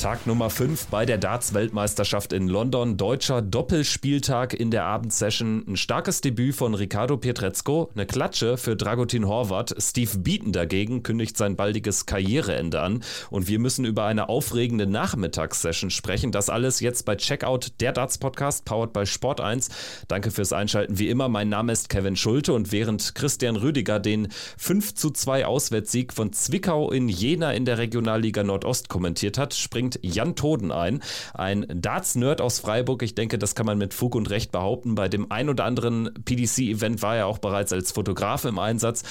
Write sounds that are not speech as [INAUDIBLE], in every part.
Tag Nummer 5 bei der Darts-Weltmeisterschaft in London. Deutscher Doppelspieltag in der Abendsession. Ein starkes Debüt von Ricardo Pietrezco, eine Klatsche für Dragutin Horvath. Steve Beaton dagegen kündigt sein baldiges Karriereende an. Und wir müssen über eine aufregende Nachmittagssession sprechen. Das alles jetzt bei Checkout, der Darts-Podcast, powered by Sport 1. Danke fürs Einschalten. Wie immer, mein Name ist Kevin Schulte und während Christian Rüdiger den 5 zu 2 Auswärtssieg von Zwickau in Jena in der Regionalliga Nordost kommentiert hat, springt springt Jan Toden ein, ein Darts-Nerd aus Freiburg. Ich denke, das kann man mit Fug und Recht behaupten. Bei dem ein oder anderen PDC-Event war er auch bereits als Fotograf im Einsatz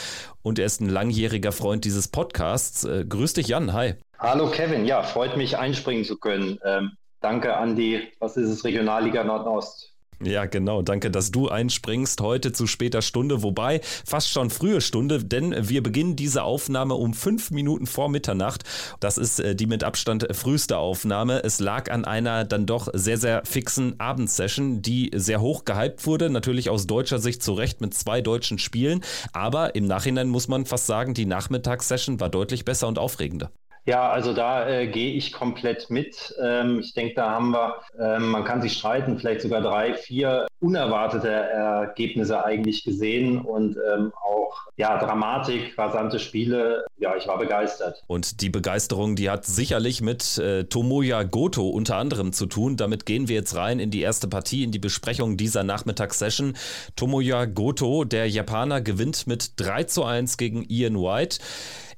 und er ist ein langjähriger Freund dieses Podcasts. Äh, grüß dich, Jan. Hi. Hallo, Kevin. Ja, freut mich, einspringen zu können. Ähm, danke an die, was ist es, Regionalliga Nordost. Ja, genau. Danke, dass du einspringst heute zu später Stunde, wobei fast schon frühe Stunde, denn wir beginnen diese Aufnahme um fünf Minuten vor Mitternacht. Das ist äh, die mit Abstand früheste Aufnahme. Es lag an einer dann doch sehr, sehr fixen Abendsession, die sehr hoch gehypt wurde. Natürlich aus deutscher Sicht zu Recht mit zwei deutschen Spielen. Aber im Nachhinein muss man fast sagen, die Nachmittagssession war deutlich besser und aufregender. Ja, also da äh, gehe ich komplett mit. Ähm, ich denke, da haben wir, ähm, man kann sich streiten, vielleicht sogar drei, vier unerwartete Ergebnisse eigentlich gesehen und ähm, auch ja, Dramatik, rasante Spiele. Ja, ich war begeistert. Und die Begeisterung, die hat sicherlich mit äh, Tomoya Goto unter anderem zu tun. Damit gehen wir jetzt rein in die erste Partie, in die Besprechung dieser Nachmittagssession. Tomoya Goto, der Japaner, gewinnt mit 3 zu 1 gegen Ian White.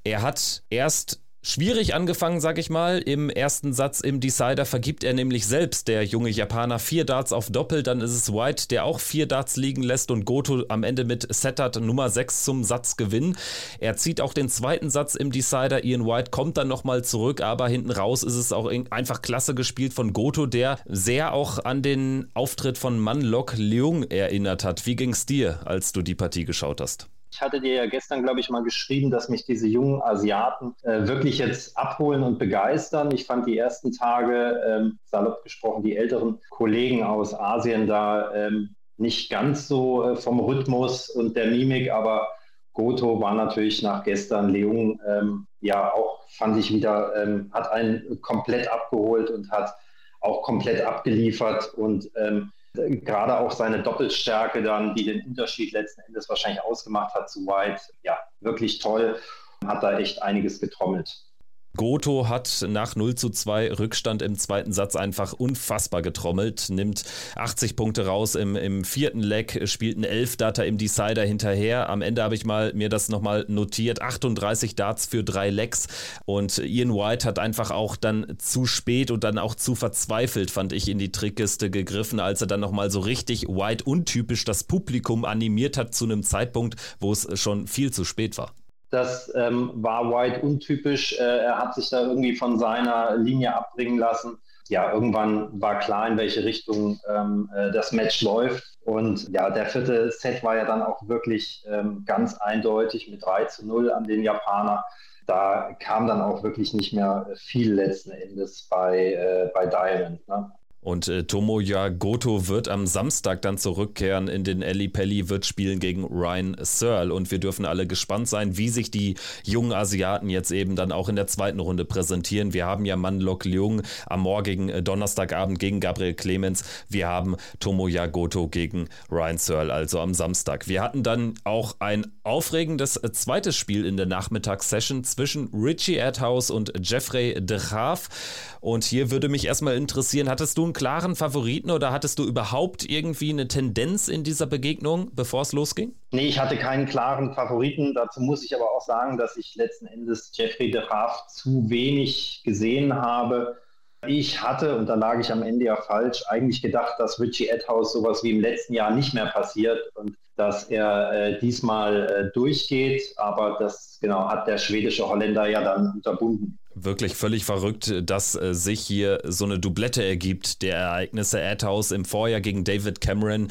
Er hat erst Schwierig angefangen, sag ich mal. Im ersten Satz im Decider vergibt er nämlich selbst, der junge Japaner, vier Darts auf Doppel. Dann ist es White, der auch vier Darts liegen lässt und Goto am Ende mit Settert Nummer 6 zum Satzgewinn. Er zieht auch den zweiten Satz im Decider. Ian White kommt dann nochmal zurück, aber hinten raus ist es auch einfach klasse gespielt von Goto, der sehr auch an den Auftritt von Manlok Leung erinnert hat. Wie ging's dir, als du die Partie geschaut hast? Ich hatte dir ja gestern, glaube ich, mal geschrieben, dass mich diese jungen Asiaten äh, wirklich jetzt abholen und begeistern. Ich fand die ersten Tage, ähm, salopp gesprochen, die älteren Kollegen aus Asien da ähm, nicht ganz so äh, vom Rhythmus und der Mimik, aber Goto war natürlich nach gestern Leung ähm, ja auch, fand ich wieder, ähm, hat einen komplett abgeholt und hat auch komplett abgeliefert und ähm, gerade auch seine Doppelstärke dann, die den Unterschied letzten Endes wahrscheinlich ausgemacht hat zu White, ja, wirklich toll, hat da echt einiges getrommelt. Goto hat nach 0 zu 2 Rückstand im zweiten Satz einfach unfassbar getrommelt, nimmt 80 Punkte raus im, im vierten Leg, spielt einen 11 Data im Decider hinterher. Am Ende habe ich mal mir das nochmal notiert, 38 Darts für drei Legs und Ian White hat einfach auch dann zu spät und dann auch zu verzweifelt, fand ich, in die Trickkiste gegriffen, als er dann nochmal so richtig White untypisch das Publikum animiert hat zu einem Zeitpunkt, wo es schon viel zu spät war. Das ähm, war White untypisch. Äh, er hat sich da irgendwie von seiner Linie abbringen lassen. Ja, irgendwann war klar, in welche Richtung ähm, äh, das Match läuft. Und ja, der vierte Set war ja dann auch wirklich ähm, ganz eindeutig mit 3 zu 0 an den Japaner. Da kam dann auch wirklich nicht mehr viel letzten Endes bei, äh, bei Diamond. Ne? Und äh, Tomoya Goto wird am Samstag dann zurückkehren in den Eli Pelli, wird spielen gegen Ryan Searle. Und wir dürfen alle gespannt sein, wie sich die jungen Asiaten jetzt eben dann auch in der zweiten Runde präsentieren. Wir haben ja Manlok Leung am morgigen äh, Donnerstagabend gegen Gabriel Clemens. Wir haben Tomoya Goto gegen Ryan Searle, also am Samstag. Wir hatten dann auch ein aufregendes äh, zweites Spiel in der Nachmittagssession zwischen Richie Adhouse und Jeffrey de Graaf. Und hier würde mich erstmal interessieren, hattest du einen klaren Favoriten oder hattest du überhaupt irgendwie eine Tendenz in dieser Begegnung, bevor es losging? Nee, ich hatte keinen klaren Favoriten. Dazu muss ich aber auch sagen, dass ich letzten Endes Jeffrey de Graaf zu wenig gesehen habe. Ich hatte, und da lag ich am Ende ja falsch, eigentlich gedacht, dass Richie Edhouse sowas wie im letzten Jahr nicht mehr passiert und dass er äh, diesmal äh, durchgeht. Aber das genau hat der schwedische Holländer ja dann unterbunden. Wirklich völlig verrückt, dass äh, sich hier so eine Doublette ergibt der Ereignisse. Adhouse im Vorjahr gegen David Cameron.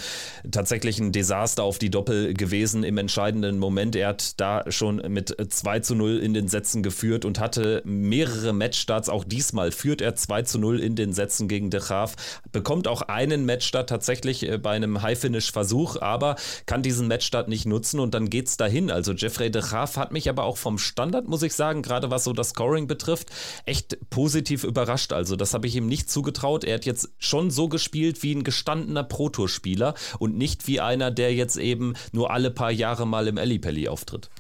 Tatsächlich ein Desaster auf die Doppel gewesen im entscheidenden Moment. Er hat da schon mit 2 zu 0 in den Sätzen geführt und hatte mehrere Matchstarts. Auch diesmal führt er 2 zu 0 in den Sätzen gegen De Graaf. Bekommt auch einen Matchstart tatsächlich äh, bei einem High-Finish-Versuch, aber kann diesen Matchstart nicht nutzen und dann geht's dahin. Also Jeffrey De Graaf hat mich aber auch vom Standard, muss ich sagen, gerade was so das Scoring betrifft, betrifft, echt positiv überrascht. Also das habe ich ihm nicht zugetraut. Er hat jetzt schon so gespielt wie ein gestandener Pro-Tour-Spieler und nicht wie einer, der jetzt eben nur alle paar Jahre mal im Ellipelli auftritt.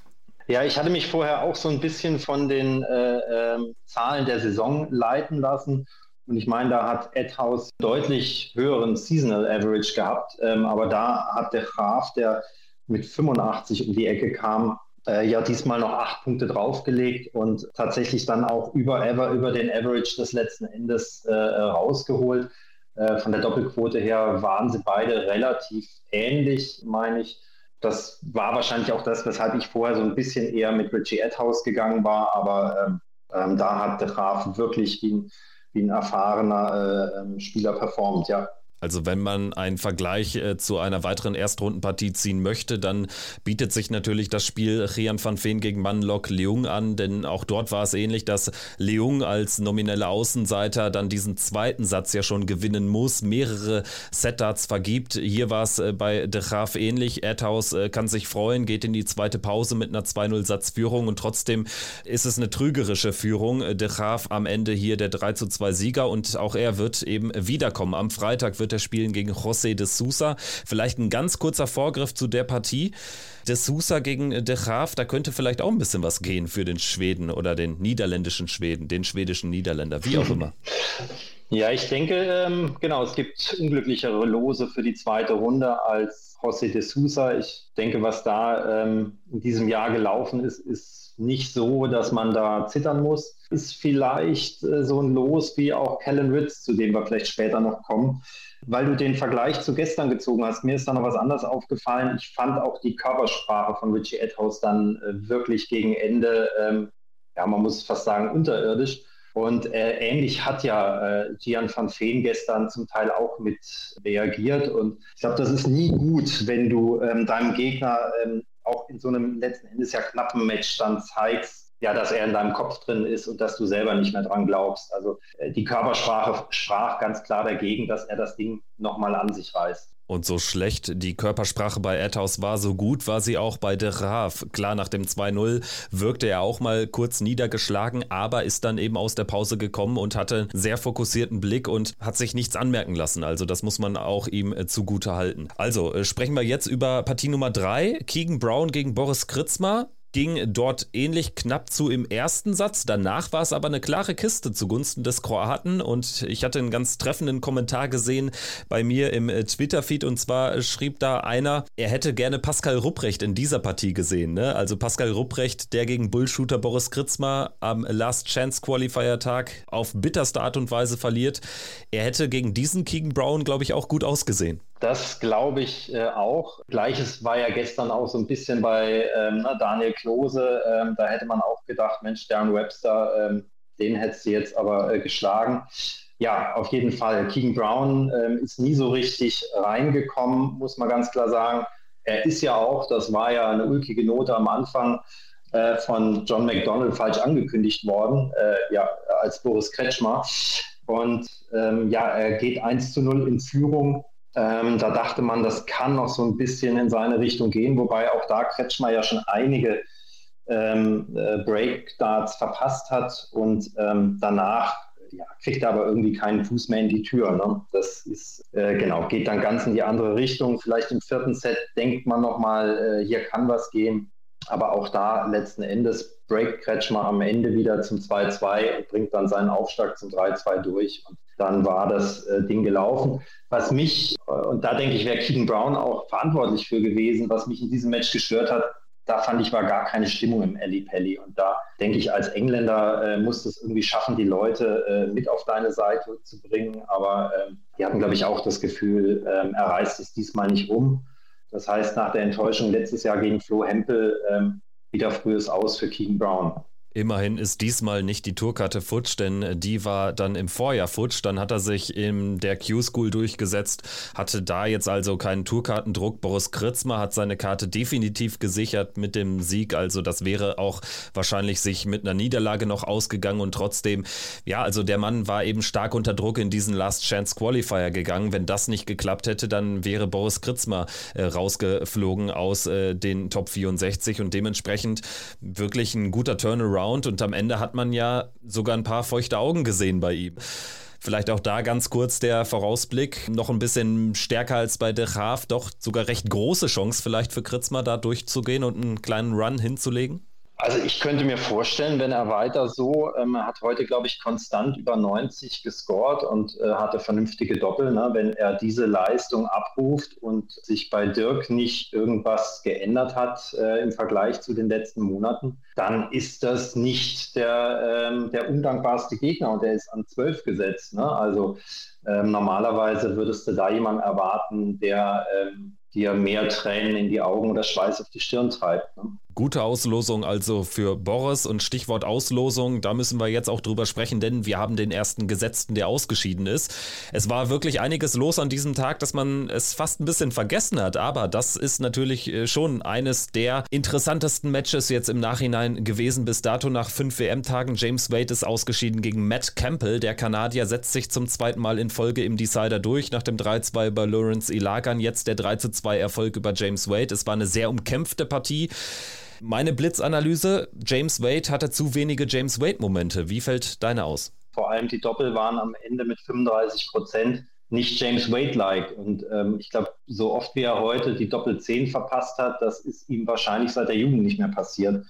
Ja, ich hatte mich vorher auch so ein bisschen von den äh, äh, Zahlen der Saison leiten lassen. Und ich meine, da hat Edhouse deutlich höheren Seasonal Average gehabt. Ähm, aber da hat der Graf, der mit 85 um die Ecke kam, äh, ja diesmal noch acht Punkte draufgelegt und tatsächlich dann auch über Ever, über den Average des letzten Endes äh, rausgeholt. Äh, von der Doppelquote her waren sie beide relativ ähnlich, meine ich. Das war wahrscheinlich auch das, weshalb ich vorher so ein bisschen eher mit Richie Edhouse gegangen war, aber ähm, ähm, da hat der Graf wirklich wie ein, wie ein erfahrener äh, ähm, Spieler performt, ja. Also wenn man einen Vergleich äh, zu einer weiteren Erstrundenpartie ziehen möchte, dann bietet sich natürlich das Spiel Rian van Veen gegen Manlok Leung an, denn auch dort war es ähnlich, dass Leung als nominelle Außenseiter dann diesen zweiten Satz ja schon gewinnen muss, mehrere Setdarts vergibt. Hier war es äh, bei De Graaf ähnlich. Erdhaus äh, kann sich freuen, geht in die zweite Pause mit einer 2-0-Satzführung und trotzdem ist es eine trügerische Führung. De Graaf am Ende hier der 3 2 Sieger und auch er wird eben wiederkommen. Am Freitag wird wird er spielen gegen José de Sousa. Vielleicht ein ganz kurzer Vorgriff zu der Partie. De Sousa gegen De Graaf, da könnte vielleicht auch ein bisschen was gehen für den Schweden oder den niederländischen Schweden, den schwedischen Niederländer, wie auch immer. Ja, ich denke, ähm, genau, es gibt unglücklichere Lose für die zweite Runde als José de Sousa. Ich denke, was da ähm, in diesem Jahr gelaufen ist, ist nicht so, dass man da zittern muss. Ist vielleicht äh, so ein Los wie auch Kellen Ritz, zu dem wir vielleicht später noch kommen weil du den Vergleich zu gestern gezogen hast, mir ist da noch was anderes aufgefallen. Ich fand auch die Körpersprache von Richie Edhouse dann äh, wirklich gegen Ende, ähm, ja, man muss fast sagen, unterirdisch. Und äh, ähnlich hat ja äh, Gian van Veen gestern zum Teil auch mit reagiert. Und ich glaube, das ist nie gut, wenn du ähm, deinem Gegner ähm, auch in so einem letzten Endes ja knappen Match dann zeigst, ja, dass er in deinem Kopf drin ist und dass du selber nicht mehr dran glaubst. Also äh, die Körpersprache sprach ganz klar dagegen, dass er das Ding nochmal an sich reißt. Und so schlecht die Körpersprache bei Erdhaus war, so gut war sie auch bei De Raaf. Klar, nach dem 2-0 wirkte er auch mal kurz niedergeschlagen, aber ist dann eben aus der Pause gekommen und hatte einen sehr fokussierten Blick und hat sich nichts anmerken lassen. Also das muss man auch ihm äh, zugute halten. Also äh, sprechen wir jetzt über Partie Nummer 3. Keegan Brown gegen Boris Kritzmer ging dort ähnlich knapp zu im ersten Satz. Danach war es aber eine klare Kiste zugunsten des Kroaten und ich hatte einen ganz treffenden Kommentar gesehen bei mir im äh, Twitter-Feed und zwar schrieb da einer, er hätte gerne Pascal Rupprecht in dieser Partie gesehen. Ne? Also Pascal Rupprecht, der gegen Bullshooter Boris Kritzmer am Last Chance Qualifier Tag auf bitterste Art und Weise verliert. Er hätte gegen diesen Keegan Brown, glaube ich, auch gut ausgesehen. Das glaube ich äh, auch. Gleiches war ja gestern auch so ein bisschen bei ähm, Daniel Klose. Ähm, da hätte man auch gedacht, Mensch, Darren Webster, ähm, den hättest du jetzt aber äh, geschlagen. Ja, auf jeden Fall. Keegan Brown ähm, ist nie so richtig reingekommen, muss man ganz klar sagen. Er ist ja auch, das war ja eine ulkige Note am Anfang, äh, von John McDonald falsch angekündigt worden, äh, ja, als Boris Kretschmer. Und ähm, ja, er geht 1 zu 0 in Führung ähm, da dachte man, das kann noch so ein bisschen in seine Richtung gehen, wobei auch da Kretschmer ja schon einige ähm, äh, Breakdarts verpasst hat und ähm, danach ja, kriegt er aber irgendwie keinen Fuß mehr in die Tür. Ne? Das ist äh, genau, geht dann ganz in die andere Richtung. Vielleicht im vierten Set denkt man nochmal, äh, hier kann was gehen. Aber auch da letzten Endes breakt Kretschmer am Ende wieder zum 2-2 und bringt dann seinen Aufschlag zum 3-2 durch. Und dann war das äh, Ding gelaufen. Was mich, äh, und da denke ich, wäre Keegan Brown auch verantwortlich für gewesen, was mich in diesem Match gestört hat, da fand ich, war gar keine Stimmung im Ali Pelli. Und da denke ich, als Engländer äh, musst du es irgendwie schaffen, die Leute äh, mit auf deine Seite zu bringen. Aber ähm, die hatten, glaube ich, auch das Gefühl, ähm, er reißt es diesmal nicht um. Das heißt, nach der Enttäuschung letztes Jahr gegen Flo Hempel ähm, wieder frühes Aus für Keegan Brown. Immerhin ist diesmal nicht die Tourkarte futsch, denn die war dann im Vorjahr futsch. Dann hat er sich in der Q-School durchgesetzt, hatte da jetzt also keinen Tourkartendruck. Boris Kritzmer hat seine Karte definitiv gesichert mit dem Sieg. Also das wäre auch wahrscheinlich sich mit einer Niederlage noch ausgegangen und trotzdem, ja, also der Mann war eben stark unter Druck in diesen Last Chance Qualifier gegangen. Wenn das nicht geklappt hätte, dann wäre Boris Kritzmer äh, rausgeflogen aus äh, den Top 64 und dementsprechend wirklich ein guter Turnaround Round und am Ende hat man ja sogar ein paar feuchte Augen gesehen bei ihm. Vielleicht auch da ganz kurz der Vorausblick. Noch ein bisschen stärker als bei De Graaf. Doch sogar recht große Chance vielleicht für Kritzmer da durchzugehen und einen kleinen Run hinzulegen. Also ich könnte mir vorstellen, wenn er weiter so, ähm, er hat heute, glaube ich, konstant über 90 gescored und äh, hatte vernünftige Doppel. Ne? Wenn er diese Leistung abruft und sich bei Dirk nicht irgendwas geändert hat äh, im Vergleich zu den letzten Monaten, dann ist das nicht der, ähm, der undankbarste Gegner und der ist an 12 gesetzt. Ne? Also ähm, normalerweise würdest du da jemanden erwarten, der ähm, dir mehr Tränen in die Augen oder Schweiß auf die Stirn treibt. Ne? Gute Auslosung also für Boris und Stichwort Auslosung, da müssen wir jetzt auch drüber sprechen, denn wir haben den ersten Gesetzten, der ausgeschieden ist. Es war wirklich einiges los an diesem Tag, dass man es fast ein bisschen vergessen hat, aber das ist natürlich äh, schon eines der interessantesten Matches jetzt im Nachhinein gewesen bis dato nach fünf WM-Tagen. James Wade ist ausgeschieden gegen Matt Campbell. Der Kanadier setzt sich zum zweiten Mal in Folge im Decider durch, nach dem 3-2 über Lawrence Ilagan, jetzt der 3-2 Erfolg über James Wade. Es war eine sehr umkämpfte Partie. Meine Blitzanalyse, James Wade hatte zu wenige James Wade-Momente. Wie fällt deine aus? Vor allem die Doppel waren am Ende mit 35 Prozent nicht James Wade-like. Und ähm, ich glaube, so oft wie er heute die Doppel 10 verpasst hat, das ist ihm wahrscheinlich seit der Jugend nicht mehr passiert.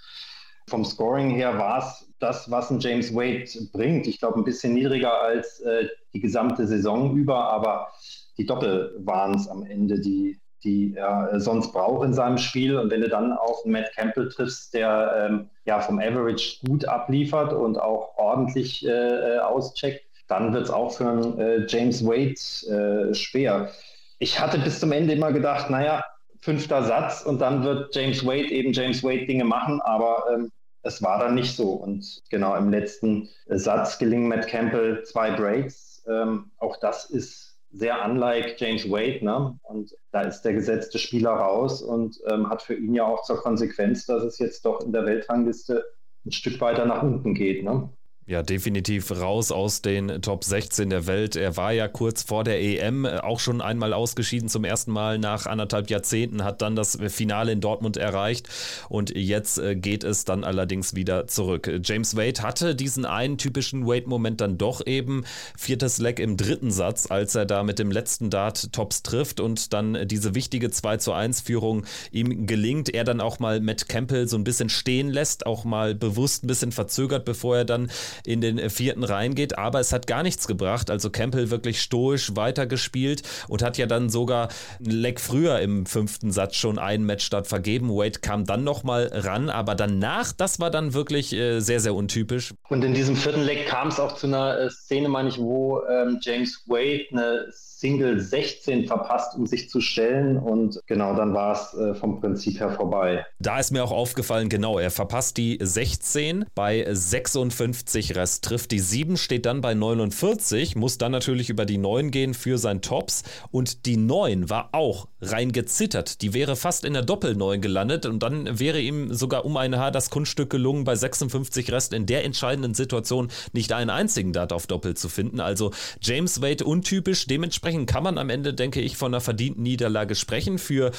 Vom Scoring her war es das, was ein James Wade bringt. Ich glaube, ein bisschen niedriger als äh, die gesamte Saison über, aber die Doppel waren es am Ende, die, die er sonst braucht in seinem Spiel. Und wenn du dann auf Matt Campbell triffst, der ähm, ja vom Average gut abliefert und auch ordentlich äh, auscheckt, dann wird es auch für einen äh, James Wade äh, schwer. Ich hatte bis zum Ende immer gedacht, naja, fünfter Satz und dann wird James Wade eben James Wade Dinge machen, aber ähm, es war dann nicht so. Und genau im letzten Satz gelingen Matt Campbell zwei Breaks. Ähm, auch das ist sehr unlike James Wade. Ne? Und da ist der gesetzte Spieler raus und ähm, hat für ihn ja auch zur Konsequenz, dass es jetzt doch in der Weltrangliste ein Stück weiter nach unten geht. Ne? Ja, definitiv raus aus den Top 16 der Welt. Er war ja kurz vor der EM äh, auch schon einmal ausgeschieden, zum ersten Mal nach anderthalb Jahrzehnten, hat dann das Finale in Dortmund erreicht und jetzt äh, geht es dann allerdings wieder zurück. James Wade hatte diesen einen typischen Wade-Moment dann doch eben, viertes Leck im dritten Satz, als er da mit dem letzten Dart Tops trifft und dann diese wichtige 2 zu 1 Führung ihm gelingt. Er dann auch mal Matt Campbell so ein bisschen stehen lässt, auch mal bewusst ein bisschen verzögert, bevor er dann in den äh, vierten reingeht, aber es hat gar nichts gebracht. Also Campbell wirklich stoisch weitergespielt und hat ja dann sogar ein Leck früher im fünften Satz schon einen Matchstart vergeben. Wade kam dann nochmal ran, aber danach, das war dann wirklich äh, sehr, sehr untypisch. Und in diesem vierten Leck kam es auch zu einer äh, Szene, meine ich, wo ähm, James Wade eine Single 16 verpasst, um sich zu stellen. Und genau, dann war es äh, vom Prinzip her vorbei. Da ist mir auch aufgefallen, genau, er verpasst die 16 bei 56 Rest, trifft die 7, steht dann bei 49, muss dann natürlich über die 9 gehen für sein Tops. Und die 9 war auch rein gezittert. Die wäre fast in der Doppel-9 gelandet und dann wäre ihm sogar um ein Haar das Kunststück gelungen, bei 56 Rest in der entscheidenden Situation nicht einen einzigen Dart auf Doppel zu finden. Also James Wade untypisch, dementsprechend dementsprechend kann man am Ende, denke ich, von einer verdienten Niederlage sprechen. Für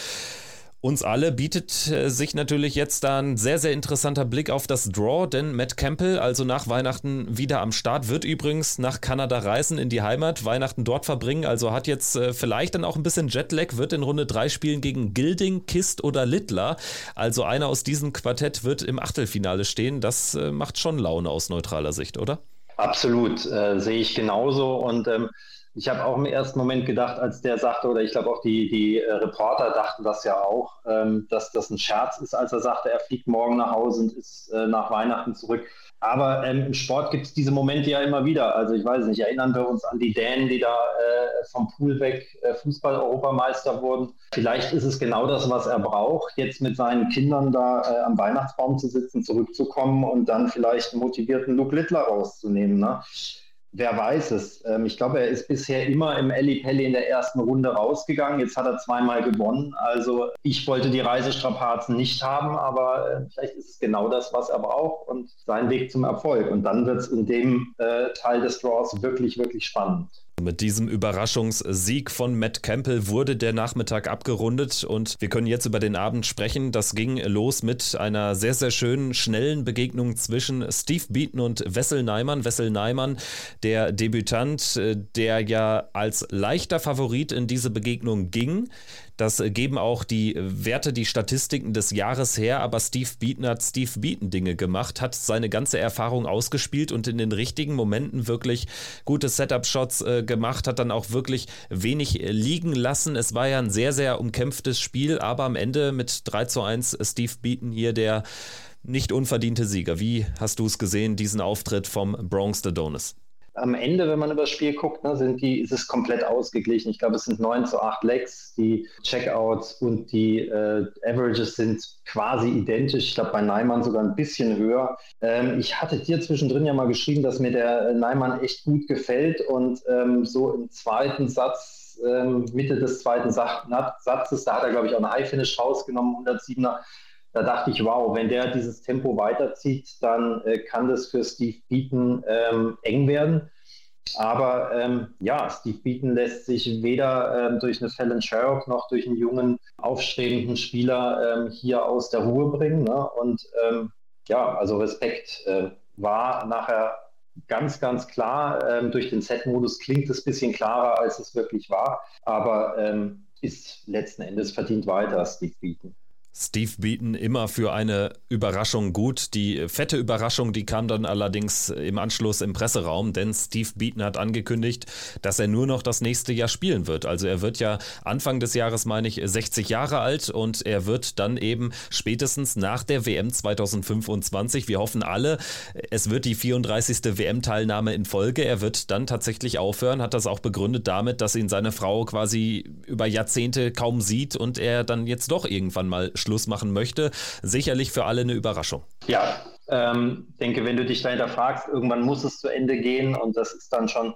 uns alle bietet äh, sich natürlich jetzt da ein sehr, sehr interessanter Blick auf das Draw, denn Matt Campbell, also nach Weihnachten wieder am Start, wird übrigens nach Kanada reisen in die Heimat, Weihnachten dort verbringen, also hat jetzt äh, vielleicht dann auch ein bisschen Jetlag, wird in Runde 3 spielen gegen Gilding, Kist oder Littler. Also einer aus diesem Quartett wird im Achtelfinale stehen. Das äh, macht schon Laune aus neutraler Sicht, oder? Absolut, sehe ich genauso und ähm ich habe auch im ersten Moment gedacht, als der sagte, oder ich glaube auch die, die äh, Reporter dachten das ja auch, ähm, dass das ein Scherz ist, als er sagte, er fliegt morgen nach Hause und ist äh, nach Weihnachten zurück. Aber ähm, im Sport gibt es diese Momente ja immer wieder. Also ich weiß nicht, erinnern wir uns an die Dänen, die da äh, vom Pool weg äh, Fußball-Europameister wurden. Vielleicht ist es genau das, was er braucht, jetzt mit seinen Kindern da äh, am Weihnachtsbaum zu sitzen, zurückzukommen und dann vielleicht einen motivierten Luke Littler rauszunehmen. Ne? Wer weiß es. Ähm, ich glaube, er ist bisher immer im Elli Pelli in der ersten Runde rausgegangen. Jetzt hat er zweimal gewonnen. Also ich wollte die Reisestrapazen nicht haben, aber äh, vielleicht ist es genau das, was er braucht und sein Weg zum Erfolg. Und dann wird es in dem äh, Teil des Draws wirklich, wirklich spannend. Mit diesem Überraschungssieg von Matt Campbell wurde der Nachmittag abgerundet und wir können jetzt über den Abend sprechen. Das ging los mit einer sehr, sehr schönen, schnellen Begegnung zwischen Steve Beaton und Wessel Neimann. Wessel Neimann, der Debütant, äh, der ja als leichter Favorit in diese Begegnung ging. Das geben auch die Werte, die Statistiken des Jahres her, aber Steve Beaton hat Steve Beaton Dinge gemacht, hat seine ganze Erfahrung ausgespielt und in den richtigen Momenten wirklich gute Setup-Shots äh, gemacht, hat dann auch wirklich wenig liegen lassen. Es war ja ein sehr, sehr umkämpftes Spiel, aber am Ende mit 3 zu 1 Steve Beaton hier der nicht unverdiente Sieger. Wie hast du es gesehen, diesen Auftritt vom Bronx Donuts? Am Ende, wenn man über das Spiel guckt, ne, sind die, ist es komplett ausgeglichen. Ich glaube, es sind 9 zu 8 Legs. Die Checkouts und die äh, Averages sind quasi identisch. Ich glaube, bei Neimann sogar ein bisschen höher. Ähm, ich hatte dir zwischendrin ja mal geschrieben, dass mir der Neimann echt gut gefällt und ähm, so im zweiten Satz, ähm, Mitte des zweiten Satzes, da hat er, glaube ich, auch eine High-Finish rausgenommen, 107er da dachte ich, wow, wenn der dieses Tempo weiterzieht, dann äh, kann das für Steve Beaton ähm, eng werden. Aber ähm, ja, Steve Beaton lässt sich weder ähm, durch eine Fallon Sherrock noch durch einen jungen, aufstrebenden Spieler ähm, hier aus der Ruhe bringen. Ne? Und ähm, ja, also Respekt äh, war nachher ganz, ganz klar. Ähm, durch den Set-Modus klingt es ein bisschen klarer, als es wirklich war. Aber ist letzten Endes verdient weiter, Steve Beaton. Steve Beaton immer für eine Überraschung gut. Die fette Überraschung, die kam dann allerdings im Anschluss im Presseraum, denn Steve Beaton hat angekündigt, dass er nur noch das nächste Jahr spielen wird. Also er wird ja Anfang des Jahres, meine ich, 60 Jahre alt und er wird dann eben spätestens nach der WM 2025, wir hoffen alle, es wird die 34. WM-Teilnahme in Folge. Er wird dann tatsächlich aufhören, hat das auch begründet damit, dass ihn seine Frau quasi über Jahrzehnte kaum sieht und er dann jetzt doch irgendwann mal Schluss machen möchte. Sicherlich für alle eine Überraschung. Ja, ähm, denke, wenn du dich dahinter fragst, irgendwann muss es zu Ende gehen und das ist dann schon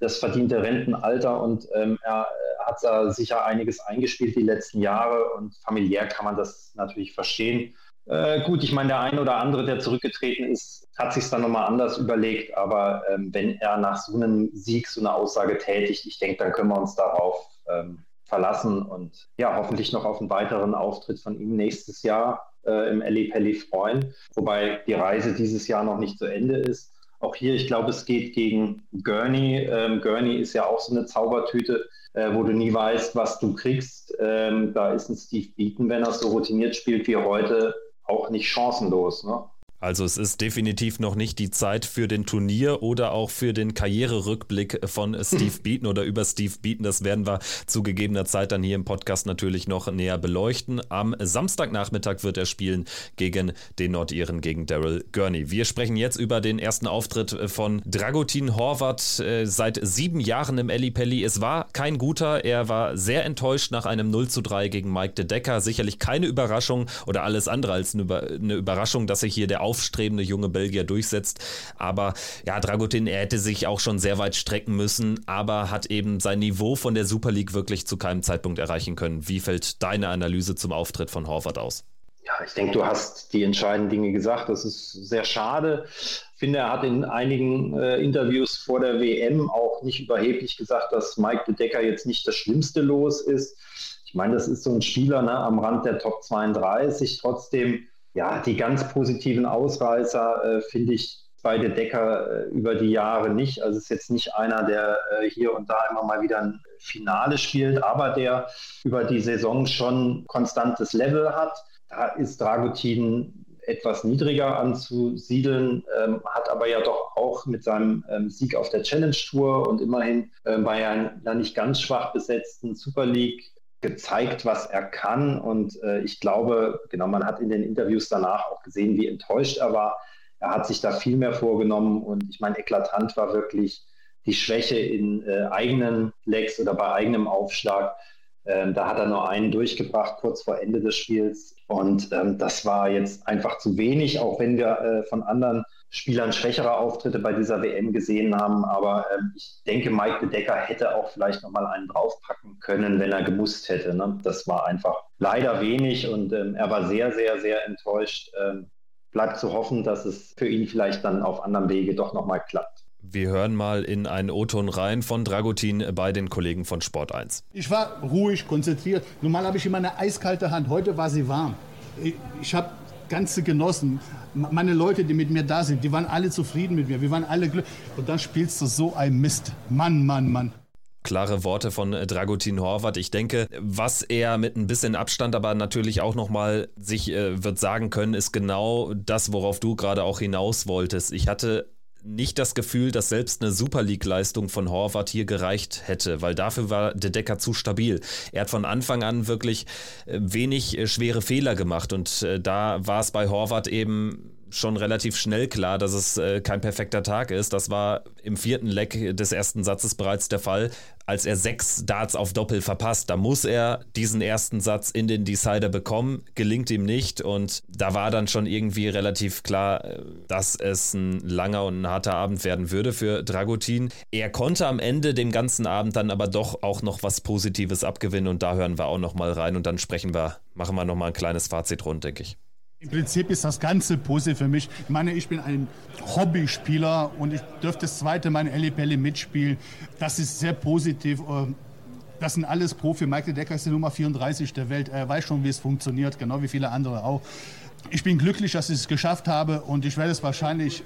das verdiente Rentenalter und ähm, er hat da sicher einiges eingespielt die letzten Jahre und familiär kann man das natürlich verstehen. Äh, gut, ich meine, der eine oder andere, der zurückgetreten ist, hat sich dann nochmal anders überlegt, aber ähm, wenn er nach so einem Sieg so eine Aussage tätigt, ich denke, dann können wir uns darauf ähm, verlassen und ja, hoffentlich noch auf einen weiteren Auftritt von ihm nächstes Jahr äh, im Eli Pelli freuen. Wobei die Reise dieses Jahr noch nicht zu Ende ist. Auch hier, ich glaube, es geht gegen Gurney. Ähm, Gurney ist ja auch so eine Zaubertüte, äh, wo du nie weißt, was du kriegst. Ähm, da ist ein Steve Beaton, wenn er so routiniert spielt wie heute, auch nicht chancenlos. Ne? Also es ist definitiv noch nicht die Zeit für den Turnier oder auch für den Karriererückblick von Steve [LAUGHS] Beaton oder über Steve Beaton. Das werden wir zu gegebener Zeit dann hier im Podcast natürlich noch näher beleuchten. Am Samstagnachmittag wird er spielen gegen den Nordiren, gegen Daryl Gurney. Wir sprechen jetzt über den ersten Auftritt von Dragutin Horvath äh, seit sieben Jahren im Eli Pelli. Es war kein guter, er war sehr enttäuscht nach einem 0 zu 3 gegen Mike de Decker. Sicherlich keine Überraschung oder alles andere als eine Überraschung, dass sich hier der aufstrebende junge Belgier durchsetzt. Aber ja, Dragutin, er hätte sich auch schon sehr weit strecken müssen, aber hat eben sein Niveau von der Super League wirklich zu keinem Zeitpunkt erreichen können. Wie fällt deine Analyse zum Auftritt von Horvath aus? Ja, ich denke, du hast die entscheidenden Dinge gesagt. Das ist sehr schade. Ich finde, er hat in einigen äh, Interviews vor der WM auch nicht überheblich gesagt, dass Mike de Decker jetzt nicht das Schlimmste los ist. Ich meine, das ist so ein Spieler ne, am Rand der Top 32. Trotzdem ja, die ganz positiven Ausreißer äh, finde ich bei der Decker äh, über die Jahre nicht. Also es ist jetzt nicht einer, der äh, hier und da immer mal wieder ein Finale spielt, aber der über die Saison schon konstantes Level hat. Da ist Dragutin etwas niedriger anzusiedeln, ähm, hat aber ja doch auch mit seinem ähm, Sieg auf der Challenge Tour und immerhin äh, bei einer nicht ganz schwach besetzten Super League gezeigt, was er kann. Und äh, ich glaube, genau, man hat in den Interviews danach auch gesehen, wie enttäuscht er war. er hat sich da viel mehr vorgenommen und ich meine, eklatant war wirklich die Schwäche in äh, eigenen Legs oder bei eigenem Aufschlag. Ähm, da hat er nur einen durchgebracht kurz vor Ende des Spiels und ähm, das war jetzt einfach zu wenig, auch wenn wir äh, von anderen Spielern schwächere Auftritte bei dieser WM gesehen haben. Aber ähm, ich denke, Mike de Decker hätte auch vielleicht nochmal einen draufpacken können, wenn er gemusst hätte. Ne? Das war einfach leider wenig und ähm, er war sehr, sehr, sehr enttäuscht. Ähm, bleibt zu hoffen, dass es für ihn vielleicht dann auf anderem Wege doch nochmal klappt. Wir hören mal in einen O-Ton rein von Dragutin bei den Kollegen von Sport 1. Ich war ruhig, konzentriert. Normal habe ich immer eine eiskalte Hand. Heute war sie warm. Ich habe ganze Genossen, meine Leute, die mit mir da sind, die waren alle zufrieden mit mir. Wir waren alle glücklich. Und dann spielst du so ein Mist. Mann, Mann, Mann klare Worte von Dragutin Horvath. Ich denke, was er mit ein bisschen Abstand, aber natürlich auch nochmal sich äh, wird sagen können, ist genau das, worauf du gerade auch hinaus wolltest. Ich hatte nicht das Gefühl, dass selbst eine Super League-Leistung von Horvath hier gereicht hätte, weil dafür war De Decker zu stabil. Er hat von Anfang an wirklich äh, wenig äh, schwere Fehler gemacht und äh, da war es bei Horvath eben schon relativ schnell klar, dass es äh, kein perfekter Tag ist. Das war im vierten Leck des ersten Satzes bereits der Fall, als er sechs Darts auf Doppel verpasst. Da muss er diesen ersten Satz in den Decider bekommen, gelingt ihm nicht und da war dann schon irgendwie relativ klar, äh, dass es ein langer und ein harter Abend werden würde für Dragutin. Er konnte am Ende dem ganzen Abend dann aber doch auch noch was Positives abgewinnen und da hören wir auch noch mal rein und dann sprechen wir, machen wir noch mal ein kleines Fazit rund, denke ich. Im Prinzip ist das Ganze positiv für mich. Ich meine, ich bin ein Hobbyspieler und ich dürfte das zweite Mal in Ellipelli mitspielen. Das ist sehr positiv. Ähm, das sind alles Profi. Michael Decker ist die Nummer 34 der Welt. Er weiß schon, wie es funktioniert, genau wie viele andere auch. Ich bin glücklich, dass ich es geschafft habe und ich werde es wahrscheinlich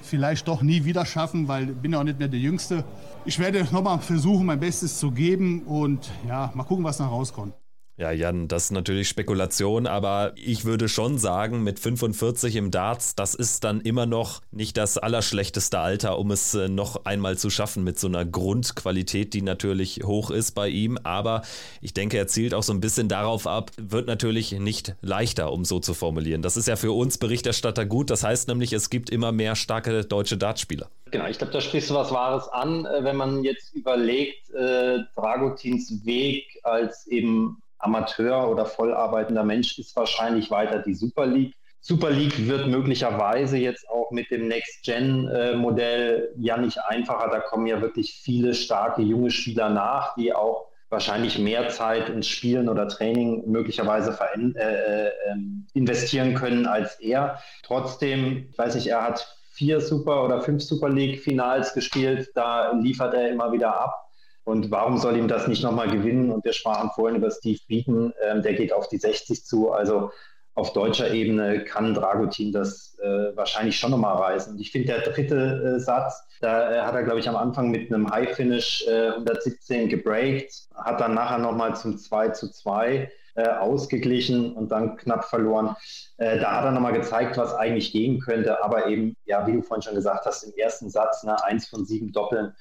vielleicht doch nie wieder schaffen, weil ich bin ja auch nicht mehr der Jüngste. Ich werde nochmal versuchen, mein Bestes zu geben und ja, mal gucken, was da rauskommt. Ja, Jan, das ist natürlich Spekulation, aber ich würde schon sagen, mit 45 im Darts, das ist dann immer noch nicht das allerschlechteste Alter, um es äh, noch einmal zu schaffen mit so einer Grundqualität, die natürlich hoch ist bei ihm. Aber ich denke, er zielt auch so ein bisschen darauf ab, wird natürlich nicht leichter, um so zu formulieren. Das ist ja für uns Berichterstatter gut. Das heißt nämlich, es gibt immer mehr starke deutsche Dartspieler. Genau, ich glaube, da sprichst du was Wahres an, äh, wenn man jetzt überlegt, äh, Dragutins Weg als eben Amateur oder vollarbeitender Mensch ist wahrscheinlich weiter die Super League. Super League wird möglicherweise jetzt auch mit dem Next-Gen-Modell ja nicht einfacher. Da kommen ja wirklich viele starke junge Spieler nach, die auch wahrscheinlich mehr Zeit ins Spielen oder Training möglicherweise äh, äh, ähm, investieren können als er. Trotzdem, ich weiß nicht, er hat vier Super oder fünf Super League-Finals gespielt. Da liefert er immer wieder ab. Und warum soll ihm das nicht nochmal gewinnen? Und wir sprachen vorhin über Steve Beaton, ähm, der geht auf die 60 zu. Also auf deutscher Ebene kann Dragutin das äh, wahrscheinlich schon nochmal reißen. Und ich finde, der dritte äh, Satz, da äh, hat er, glaube ich, am Anfang mit einem High-Finish 117 äh, gebreakt, hat dann nachher nochmal zum 2 zu 2 äh, ausgeglichen und dann knapp verloren. Äh, da hat er nochmal gezeigt, was eigentlich gehen könnte. Aber eben, ja, wie du vorhin schon gesagt hast, im ersten Satz, ne, eins von sieben Doppeln,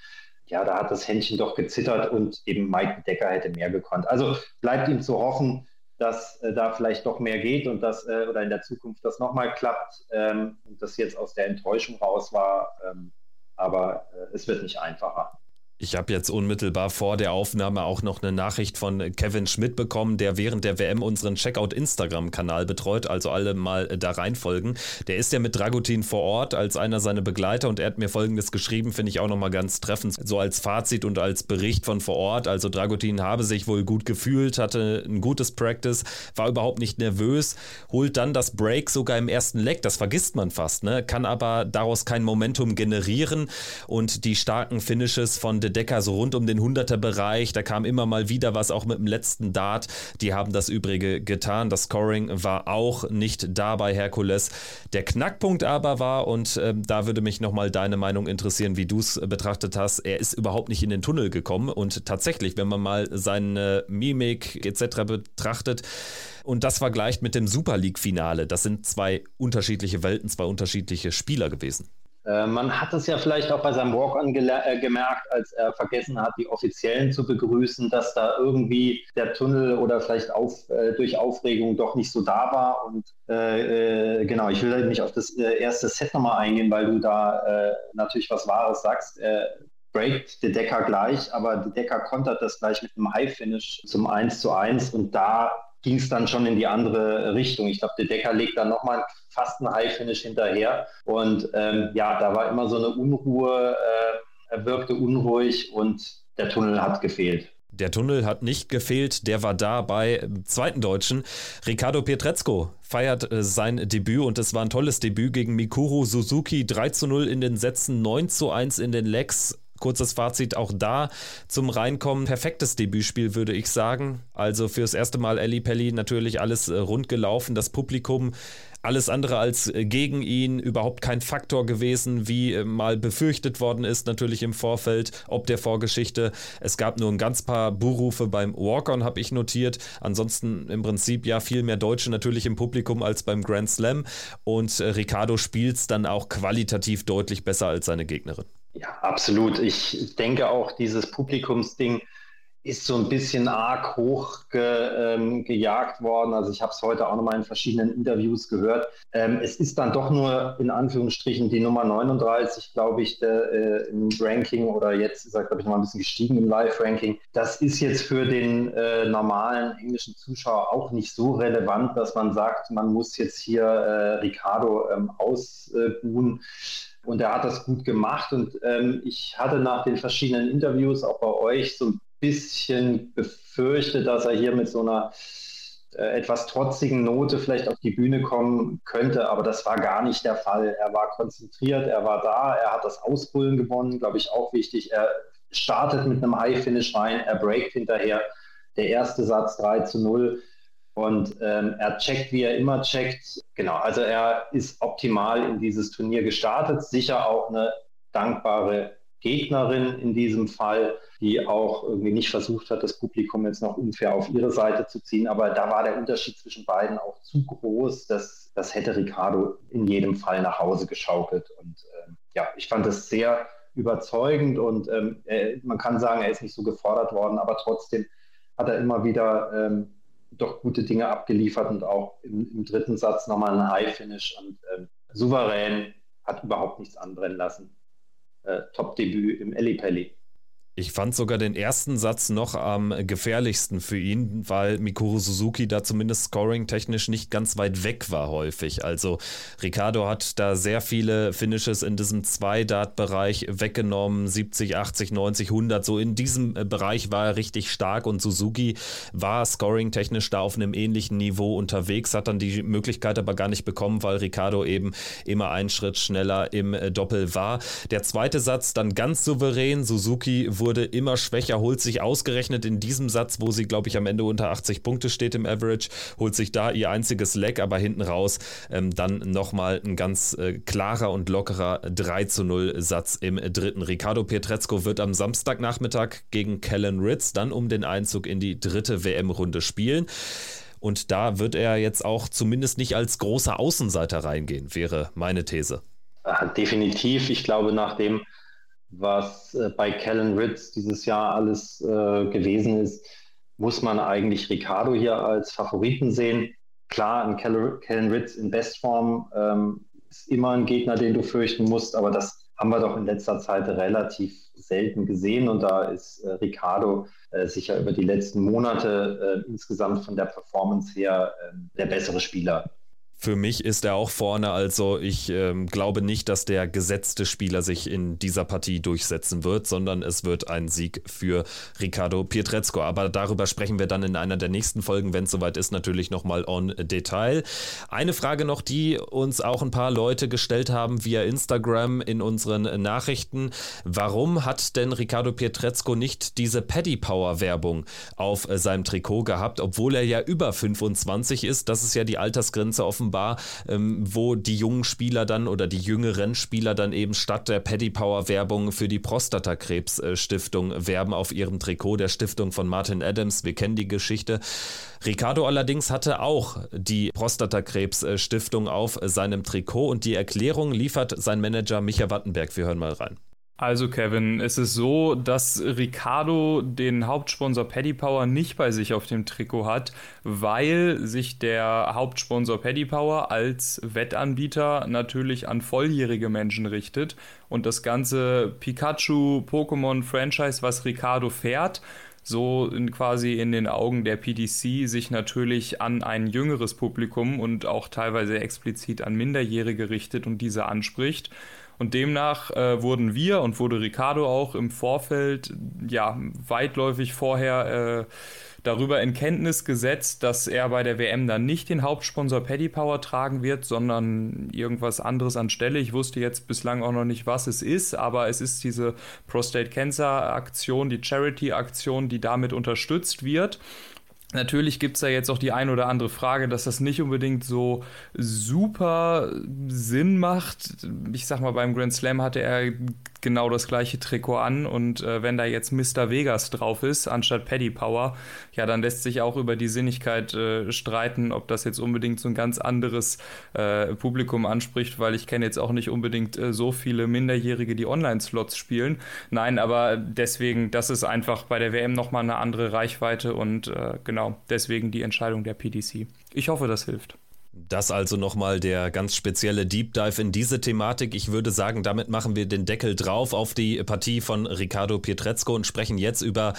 ja, da hat das Händchen doch gezittert und eben Mike Decker hätte mehr gekonnt. Also bleibt ihm zu hoffen, dass äh, da vielleicht doch mehr geht und dass äh, oder in der Zukunft das nochmal klappt ähm, und das jetzt aus der Enttäuschung raus war. Ähm, aber äh, es wird nicht einfacher. Ich habe jetzt unmittelbar vor der Aufnahme auch noch eine Nachricht von Kevin Schmidt bekommen, der während der WM unseren Checkout Instagram-Kanal betreut, also alle mal da reinfolgen. Der ist ja mit Dragutin vor Ort als einer seiner Begleiter und er hat mir folgendes geschrieben, finde ich auch nochmal ganz treffend, so als Fazit und als Bericht von vor Ort. Also Dragutin habe sich wohl gut gefühlt, hatte ein gutes Practice, war überhaupt nicht nervös, holt dann das Break sogar im ersten Leg, das vergisst man fast, ne? kann aber daraus kein Momentum generieren und die starken Finishes von De Decker so rund um den 100er Bereich. Da kam immer mal wieder was, auch mit dem letzten Dart. Die haben das Übrige getan. Das Scoring war auch nicht da bei Herkules. Der Knackpunkt aber war, und äh, da würde mich nochmal deine Meinung interessieren, wie du es betrachtet hast, er ist überhaupt nicht in den Tunnel gekommen. Und tatsächlich, wenn man mal seine Mimik etc. betrachtet, und das vergleicht mit dem Super League-Finale. Das sind zwei unterschiedliche Welten, zwei unterschiedliche Spieler gewesen. Äh, man hat es ja vielleicht auch bei seinem Walk-on äh, gemerkt, als er vergessen hat, die Offiziellen zu begrüßen, dass da irgendwie der Tunnel oder vielleicht auf, äh, durch Aufregung doch nicht so da war. Und äh, äh genau, ich will nicht auf das erste Set nochmal eingehen, weil du da natürlich was Wahres sagst breakt De Decker gleich, aber De Decker kontert das gleich mit einem High-Finish zum 1 zu 1 und da ging es dann schon in die andere Richtung. Ich glaube, De Decker legt dann nochmal fast ein High-Finish hinterher. Und ähm, ja, da war immer so eine Unruhe, äh, er wirkte unruhig und der Tunnel hat gefehlt. Der Tunnel hat nicht gefehlt, der war da bei zweiten Deutschen. Ricardo Pietrezco feiert äh, sein Debüt und es war ein tolles Debüt gegen Mikuru Suzuki. 3 zu 0 in den Sätzen, 9 zu 1 in den Legs. Kurzes Fazit auch da zum Reinkommen. Perfektes Debütspiel, würde ich sagen. Also fürs erste Mal Ellie Pelli natürlich alles äh, rund gelaufen. Das Publikum alles andere als äh, gegen ihn, überhaupt kein Faktor gewesen, wie äh, mal befürchtet worden ist, natürlich im Vorfeld, ob der Vorgeschichte. Es gab nur ein ganz paar Buhrufe beim Walk-On, habe ich notiert. Ansonsten im Prinzip ja viel mehr Deutsche natürlich im Publikum als beim Grand Slam. Und Ricardo spielt es dann auch qualitativ deutlich besser als seine Gegnerin. Ja, absolut. Ich denke auch, dieses Publikumsding ist so ein bisschen arg hoch ähm, gejagt worden. Also ich habe es heute auch nochmal in verschiedenen Interviews gehört. Ähm, es ist dann doch nur in Anführungsstrichen die Nummer 39, glaube ich, der, äh, im Ranking oder jetzt ist er, glaube ich, noch mal ein bisschen gestiegen im Live-Ranking. Das ist jetzt für den äh, normalen englischen Zuschauer auch nicht so relevant, dass man sagt, man muss jetzt hier äh, Ricardo ähm, ausbuhen. Und er hat das gut gemacht. Und ähm, ich hatte nach den verschiedenen Interviews auch bei euch so ein bisschen befürchtet, dass er hier mit so einer äh, etwas trotzigen Note vielleicht auf die Bühne kommen könnte, aber das war gar nicht der Fall. Er war konzentriert, er war da, er hat das Ausbrüllen gewonnen, glaube ich auch wichtig. Er startet mit einem High-Finish rein, er breakt hinterher. Der erste Satz 3 zu 0. Und ähm, er checkt, wie er immer checkt. Genau, also er ist optimal in dieses Turnier gestartet. Sicher auch eine dankbare Gegnerin in diesem Fall, die auch irgendwie nicht versucht hat, das Publikum jetzt noch unfair auf ihre Seite zu ziehen. Aber da war der Unterschied zwischen beiden auch zu groß. dass das hätte Ricardo in jedem Fall nach Hause geschaukelt. Und ähm, ja, ich fand das sehr überzeugend und ähm, er, man kann sagen, er ist nicht so gefordert worden, aber trotzdem hat er immer wieder ähm, doch gute Dinge abgeliefert und auch im, im dritten Satz nochmal ein High-Finish und äh, souverän hat überhaupt nichts anbrennen lassen. Äh, Top-Debüt im Ellipelli. Ich fand sogar den ersten Satz noch am gefährlichsten für ihn, weil Mikuru Suzuki da zumindest scoring-technisch nicht ganz weit weg war häufig. Also Ricardo hat da sehr viele Finishes in diesem Zwei-Dart-Bereich weggenommen, 70, 80, 90, 100. So in diesem äh, Bereich war er richtig stark und Suzuki war scoring-technisch da auf einem ähnlichen Niveau unterwegs, hat dann die Möglichkeit aber gar nicht bekommen, weil Ricardo eben immer einen Schritt schneller im äh, Doppel war. Der zweite Satz dann ganz souverän, Suzuki wurde wurde immer schwächer, holt sich ausgerechnet in diesem Satz, wo sie, glaube ich, am Ende unter 80 Punkte steht im Average, holt sich da ihr einziges Leck, aber hinten raus ähm, dann nochmal ein ganz äh, klarer und lockerer 3 zu 0 Satz im dritten. Ricardo Pietrezco wird am Samstagnachmittag gegen Kellen Ritz dann um den Einzug in die dritte WM-Runde spielen. Und da wird er jetzt auch zumindest nicht als großer Außenseiter reingehen, wäre meine These. Definitiv. Ich glaube, nach dem was äh, bei Kellen Ritz dieses Jahr alles äh, gewesen ist, muss man eigentlich Ricardo hier als Favoriten sehen. Klar, ein Kellen Ritz in Bestform ähm, ist immer ein Gegner, den du fürchten musst, aber das haben wir doch in letzter Zeit relativ selten gesehen und da ist äh, Ricardo äh, sicher über die letzten Monate äh, insgesamt von der Performance her ähm, der bessere Spieler. Für mich ist er auch vorne, also ich ähm, glaube nicht, dass der gesetzte Spieler sich in dieser Partie durchsetzen wird, sondern es wird ein Sieg für Ricardo Pietrezco. Aber darüber sprechen wir dann in einer der nächsten Folgen, wenn es soweit ist, natürlich nochmal on Detail. Eine Frage noch, die uns auch ein paar Leute gestellt haben via Instagram in unseren Nachrichten. Warum hat denn Ricardo Pietrezco nicht diese Paddy Power Werbung auf seinem Trikot gehabt, obwohl er ja über 25 ist? Das ist ja die Altersgrenze offen offenbar, ähm, wo die jungen Spieler dann oder die jüngeren Spieler dann eben statt der Paddy Power Werbung für die Prostatakrebs Stiftung werben auf ihrem Trikot der Stiftung von Martin Adams. Wir kennen die Geschichte. Ricardo allerdings hatte auch die Prostatakrebs Stiftung auf seinem Trikot und die Erklärung liefert sein Manager Micha Wattenberg. Wir hören mal rein. Also Kevin, es ist so, dass Ricardo den Hauptsponsor Paddy Power nicht bei sich auf dem Trikot hat, weil sich der Hauptsponsor Paddy Power als Wettanbieter natürlich an volljährige Menschen richtet und das ganze Pikachu Pokémon Franchise, was Ricardo fährt, so in quasi in den Augen der PDC sich natürlich an ein jüngeres Publikum und auch teilweise explizit an Minderjährige richtet und diese anspricht. Und demnach äh, wurden wir und wurde Ricardo auch im Vorfeld, ja, weitläufig vorher äh, darüber in Kenntnis gesetzt, dass er bei der WM dann nicht den Hauptsponsor Paddy Power tragen wird, sondern irgendwas anderes anstelle. Ich wusste jetzt bislang auch noch nicht, was es ist, aber es ist diese Prostate Cancer Aktion, die Charity Aktion, die damit unterstützt wird. Natürlich gibt es da jetzt auch die ein oder andere Frage, dass das nicht unbedingt so super Sinn macht. Ich sag mal, beim Grand Slam hatte er genau das gleiche Trikot an und äh, wenn da jetzt Mr. Vegas drauf ist, anstatt Paddy Power, ja, dann lässt sich auch über die Sinnigkeit äh, streiten, ob das jetzt unbedingt so ein ganz anderes äh, Publikum anspricht, weil ich kenne jetzt auch nicht unbedingt äh, so viele Minderjährige, die Online-Slots spielen. Nein, aber deswegen, das ist einfach bei der WM nochmal eine andere Reichweite und äh, genau deswegen die Entscheidung der PDC. Ich hoffe, das hilft. Das also nochmal der ganz spezielle Deep Dive in diese Thematik. Ich würde sagen, damit machen wir den Deckel drauf auf die Partie von Ricardo Pietrezco und sprechen jetzt über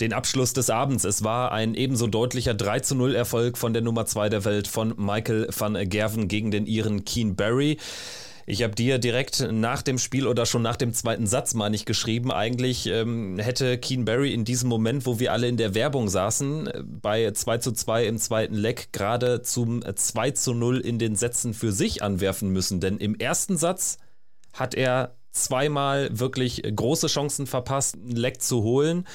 den Abschluss des Abends. Es war ein ebenso deutlicher 3 zu 0 Erfolg von der Nummer 2 der Welt von Michael van Gerven gegen den Iren Keen Barry. Ich habe dir direkt nach dem Spiel oder schon nach dem zweiten Satz, meine ich, geschrieben, eigentlich ähm, hätte Keen Barry in diesem Moment, wo wir alle in der Werbung saßen, äh, bei 2 zu 2 im zweiten Leck gerade zum 2 zu 0 in den Sätzen für sich anwerfen müssen. Denn im ersten Satz hat er zweimal wirklich große Chancen verpasst, ein Leck zu holen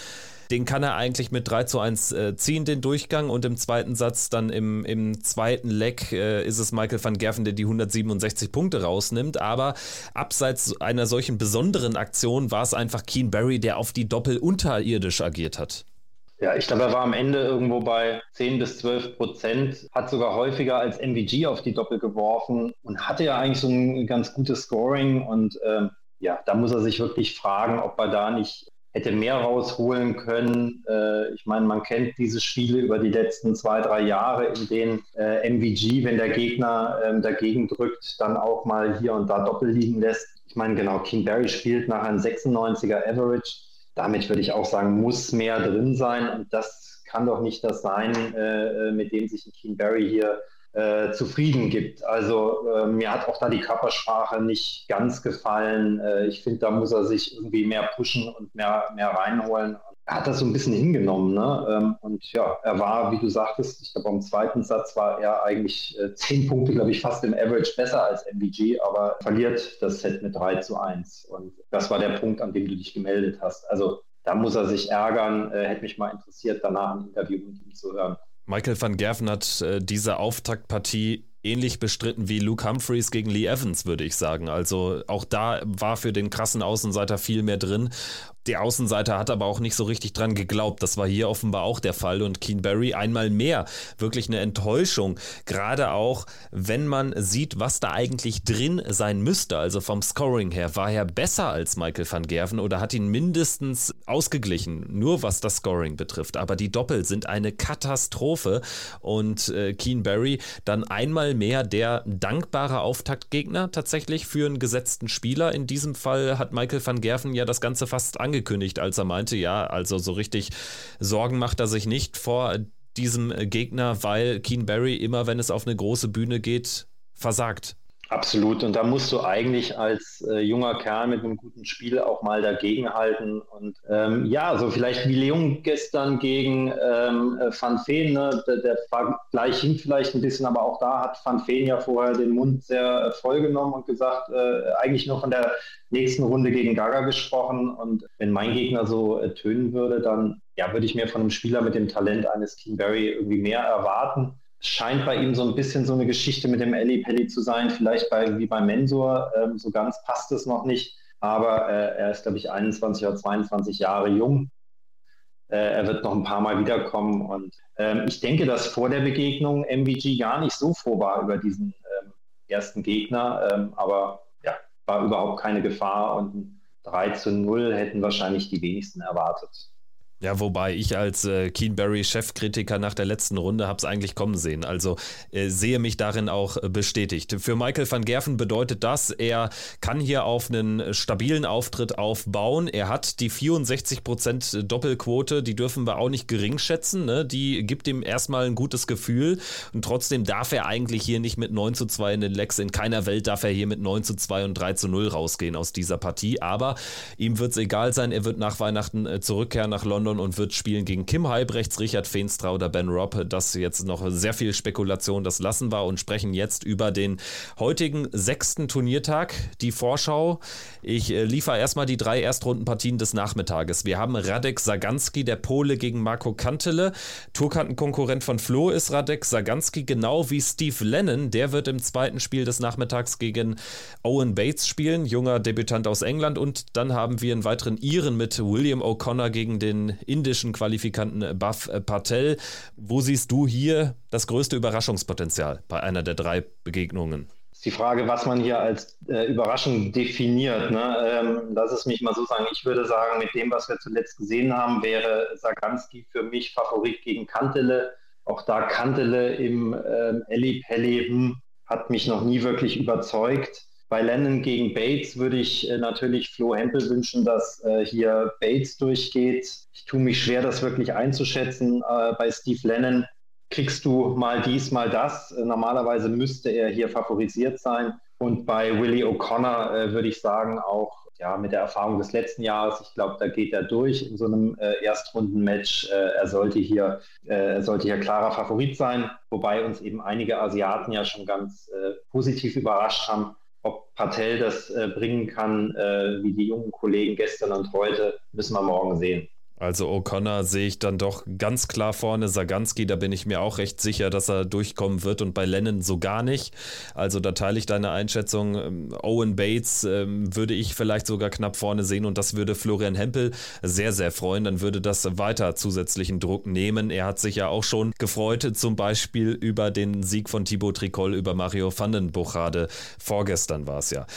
den kann er eigentlich mit 3 zu 1 äh, ziehen, den Durchgang. Und im zweiten Satz, dann im, im zweiten Leck, äh, ist es Michael van Gerven, der die 167 Punkte rausnimmt. Aber abseits einer solchen besonderen Aktion war es einfach Keen Barry, der auf die Doppel unterirdisch agiert hat. Ja, ich glaube, er war am Ende irgendwo bei 10 bis 12 Prozent, hat sogar häufiger als MVG auf die Doppel geworfen und hatte ja eigentlich so ein ganz gutes Scoring. Und ähm, ja, da muss er sich wirklich fragen, ob er da nicht hätte mehr rausholen können. Äh, ich meine, man kennt diese Spiele über die letzten zwei, drei Jahre, in denen äh, MVG, wenn der Gegner äh, dagegen drückt, dann auch mal hier und da doppel liegen lässt. Ich meine, genau, King Barry spielt nach einem 96er Average. Damit würde ich auch sagen, muss mehr drin sein. Und das kann doch nicht das sein, äh, äh, mit dem sich ein King Barry hier äh, zufrieden gibt. Also äh, mir hat auch da die Körpersprache nicht ganz gefallen. Äh, ich finde, da muss er sich irgendwie mehr pushen und mehr, mehr reinholen. Er hat das so ein bisschen hingenommen. Ne? Ähm, und ja, er war, wie du sagtest, ich glaube, am zweiten Satz war er eigentlich äh, zehn Punkte, glaube ich, fast im Average besser als MVG, aber verliert das Set mit 3 zu 1. Und das war der Punkt, an dem du dich gemeldet hast. Also da muss er sich ärgern. Äh, hätte mich mal interessiert, danach ein Interview mit ihm zu hören. Michael van Gerven hat äh, diese Auftaktpartie ähnlich bestritten wie Luke Humphreys gegen Lee Evans, würde ich sagen. Also auch da war für den krassen Außenseiter viel mehr drin. Der Außenseiter hat aber auch nicht so richtig dran geglaubt. Das war hier offenbar auch der Fall. Und Keen Barry einmal mehr wirklich eine Enttäuschung. Gerade auch, wenn man sieht, was da eigentlich drin sein müsste. Also vom Scoring her. War er besser als Michael van Gerven oder hat ihn mindestens ausgeglichen? Nur was das Scoring betrifft. Aber die Doppel sind eine Katastrophe. Und äh, Keen Barry dann einmal mehr der dankbare Auftaktgegner tatsächlich für einen gesetzten Spieler. In diesem Fall hat Michael van Gerven ja das Ganze fast angefangen angekündigt, als er meinte, ja, also so richtig Sorgen macht er sich nicht vor diesem Gegner, weil Keen Barry immer, wenn es auf eine große Bühne geht, versagt. Absolut. Und da musst du eigentlich als äh, junger Kerl mit einem guten Spiel auch mal dagegenhalten. Und ähm, ja, so vielleicht wie Leon gestern gegen ähm, äh, Van Feen. Ne? Der, der Vergleich hinkt vielleicht ein bisschen, aber auch da hat Van Feen ja vorher den Mund sehr äh, voll genommen und gesagt, äh, eigentlich nur von der nächsten Runde gegen Gaga gesprochen. Und wenn mein Gegner so äh, tönen würde, dann ja, würde ich mir von einem Spieler mit dem Talent eines King Barry irgendwie mehr erwarten. Scheint bei ihm so ein bisschen so eine Geschichte mit dem Eli Pelli zu sein, vielleicht bei, wie bei Mensur, ähm, so ganz passt es noch nicht, aber äh, er ist, glaube ich, 21 oder 22 Jahre jung. Äh, er wird noch ein paar Mal wiederkommen. Und ähm, ich denke, dass vor der Begegnung MVG gar nicht so froh war über diesen ähm, ersten Gegner, ähm, aber ja, war überhaupt keine Gefahr. Und 3 zu 0 hätten wahrscheinlich die wenigsten erwartet. Ja, wobei ich als äh, Keenberry-Chefkritiker nach der letzten Runde habe es eigentlich kommen sehen. Also äh, sehe mich darin auch äh, bestätigt. Für Michael van Gerven bedeutet das, er kann hier auf einen stabilen Auftritt aufbauen. Er hat die 64% Doppelquote, die dürfen wir auch nicht gering schätzen. Ne? Die gibt ihm erstmal ein gutes Gefühl. Und trotzdem darf er eigentlich hier nicht mit 9 zu 2 in den Lecks. In keiner Welt darf er hier mit 9 zu 2 und 3 zu 0 rausgehen aus dieser Partie. Aber ihm wird es egal sein. Er wird nach Weihnachten äh, zurückkehren nach London London und wird spielen gegen Kim Halbrechts, Richard Feenstra oder Ben Robb. Das jetzt noch sehr viel Spekulation, das lassen wir und sprechen jetzt über den heutigen sechsten Turniertag, die Vorschau. Ich äh, liefere erstmal die drei Erstrundenpartien des Nachmittages. Wir haben Radek Saganski, der Pole gegen Marco Kantele. Tourkartenkonkurrent von Flo ist Radek Saganski, genau wie Steve Lennon. Der wird im zweiten Spiel des Nachmittags gegen Owen Bates spielen, junger Debütant aus England. Und dann haben wir einen weiteren Iren mit William O'Connor gegen den indischen Qualifikanten Buff Patel. Wo siehst du hier das größte Überraschungspotenzial bei einer der drei Begegnungen? ist die Frage, was man hier als äh, Überraschung definiert. Ne? Ähm, lass es mich mal so sagen. Ich würde sagen, mit dem, was wir zuletzt gesehen haben, wäre Saganski für mich Favorit gegen Kantele. Auch da Kantele im ähm, Pelli hm, hat mich noch nie wirklich überzeugt. Bei Lennon gegen Bates würde ich äh, natürlich Flo Hempel wünschen, dass äh, hier Bates durchgeht. Ich tue mich schwer, das wirklich einzuschätzen. Äh, bei Steve Lennon kriegst du mal dies, mal das. Äh, normalerweise müsste er hier favorisiert sein. Und bei Willie O'Connor äh, würde ich sagen, auch ja, mit der Erfahrung des letzten Jahres, ich glaube, da geht er durch in so einem äh, Erstrundenmatch. Er, sollte hier, er sollte hier klarer Favorit sein, wobei uns eben einige Asiaten ja schon ganz positiv überrascht haben. Patel das äh, bringen kann, äh, wie die jungen Kollegen gestern und heute, müssen wir morgen sehen. Also O'Connor sehe ich dann doch ganz klar vorne. Saganski, da bin ich mir auch recht sicher, dass er durchkommen wird und bei Lennon so gar nicht. Also da teile ich deine Einschätzung. Ähm, Owen Bates ähm, würde ich vielleicht sogar knapp vorne sehen und das würde Florian Hempel sehr, sehr freuen. Dann würde das weiter zusätzlichen Druck nehmen. Er hat sich ja auch schon gefreut, zum Beispiel über den Sieg von Thibaut Tricol über Mario van den Buchade. Vorgestern war es ja